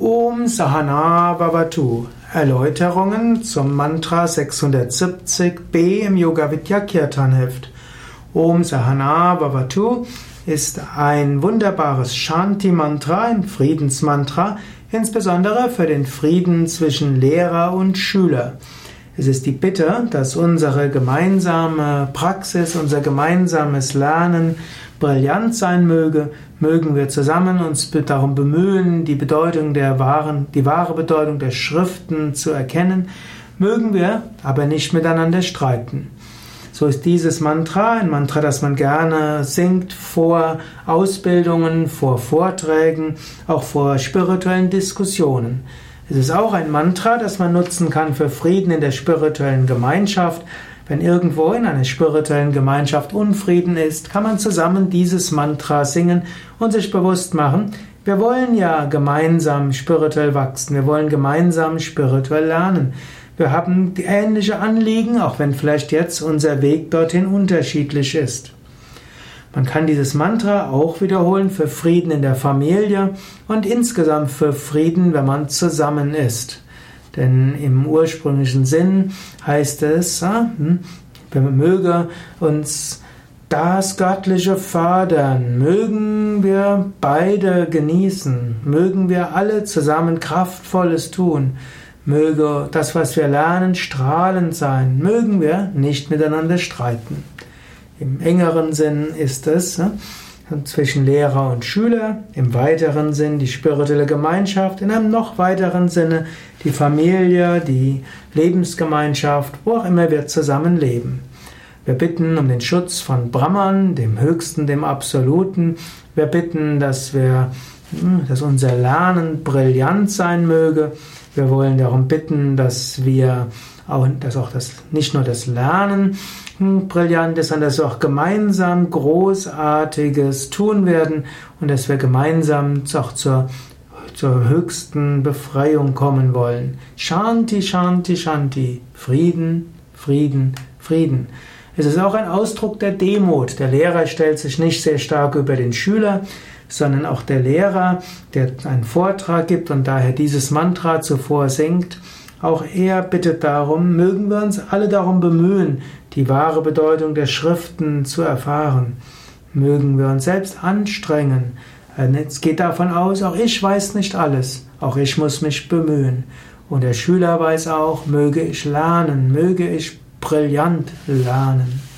Om Sahana Vavatu. Erläuterungen zum Mantra 670b im Yoga Vidya Kirtan Heft. Om Sahana Vavatu ist ein wunderbares Shanti-Mantra, ein Friedensmantra, insbesondere für den Frieden zwischen Lehrer und Schüler. Es ist die Bitte, dass unsere gemeinsame Praxis, unser gemeinsames Lernen brillant sein möge, mögen wir zusammen uns darum bemühen, die Bedeutung der wahren, die wahre Bedeutung der Schriften zu erkennen, mögen wir aber nicht miteinander streiten. So ist dieses Mantra ein Mantra, das man gerne singt vor Ausbildungen, vor Vorträgen, auch vor spirituellen Diskussionen. Es ist auch ein Mantra, das man nutzen kann für Frieden in der spirituellen Gemeinschaft. Wenn irgendwo in einer spirituellen Gemeinschaft Unfrieden ist, kann man zusammen dieses Mantra singen und sich bewusst machen, wir wollen ja gemeinsam spirituell wachsen, wir wollen gemeinsam spirituell lernen. Wir haben ähnliche Anliegen, auch wenn vielleicht jetzt unser Weg dorthin unterschiedlich ist. Man kann dieses Mantra auch wiederholen für Frieden in der Familie und insgesamt für Frieden, wenn man zusammen ist. Denn im ursprünglichen Sinn heißt es, hm, möge uns das Göttliche fördern, mögen wir beide genießen, mögen wir alle zusammen Kraftvolles tun, möge das, was wir lernen, strahlend sein, mögen wir nicht miteinander streiten. Im engeren Sinn ist es zwischen Lehrer und Schüler, im weiteren Sinn die spirituelle Gemeinschaft, in einem noch weiteren Sinne die Familie, die Lebensgemeinschaft, wo auch immer wir zusammenleben. Wir bitten um den Schutz von Brahman, dem Höchsten, dem Absoluten. Wir bitten, dass wir, hm, dass unser Lernen brillant sein möge. Wir wollen darum bitten, dass wir auch, dass auch das, nicht nur das Lernen hm, brillant ist, sondern dass wir auch gemeinsam Großartiges tun werden und dass wir gemeinsam auch zur, zur höchsten Befreiung kommen wollen. Shanti, Shanti, Shanti. Frieden, Frieden, Frieden. Es ist auch ein Ausdruck der Demut. Der Lehrer stellt sich nicht sehr stark über den Schüler, sondern auch der Lehrer, der einen Vortrag gibt und daher dieses Mantra zuvor singt, auch er bittet darum, mögen wir uns alle darum bemühen, die wahre Bedeutung der Schriften zu erfahren. Mögen wir uns selbst anstrengen. Es geht davon aus, auch ich weiß nicht alles, auch ich muss mich bemühen. Und der Schüler weiß auch, möge ich lernen, möge ich brillant lernen.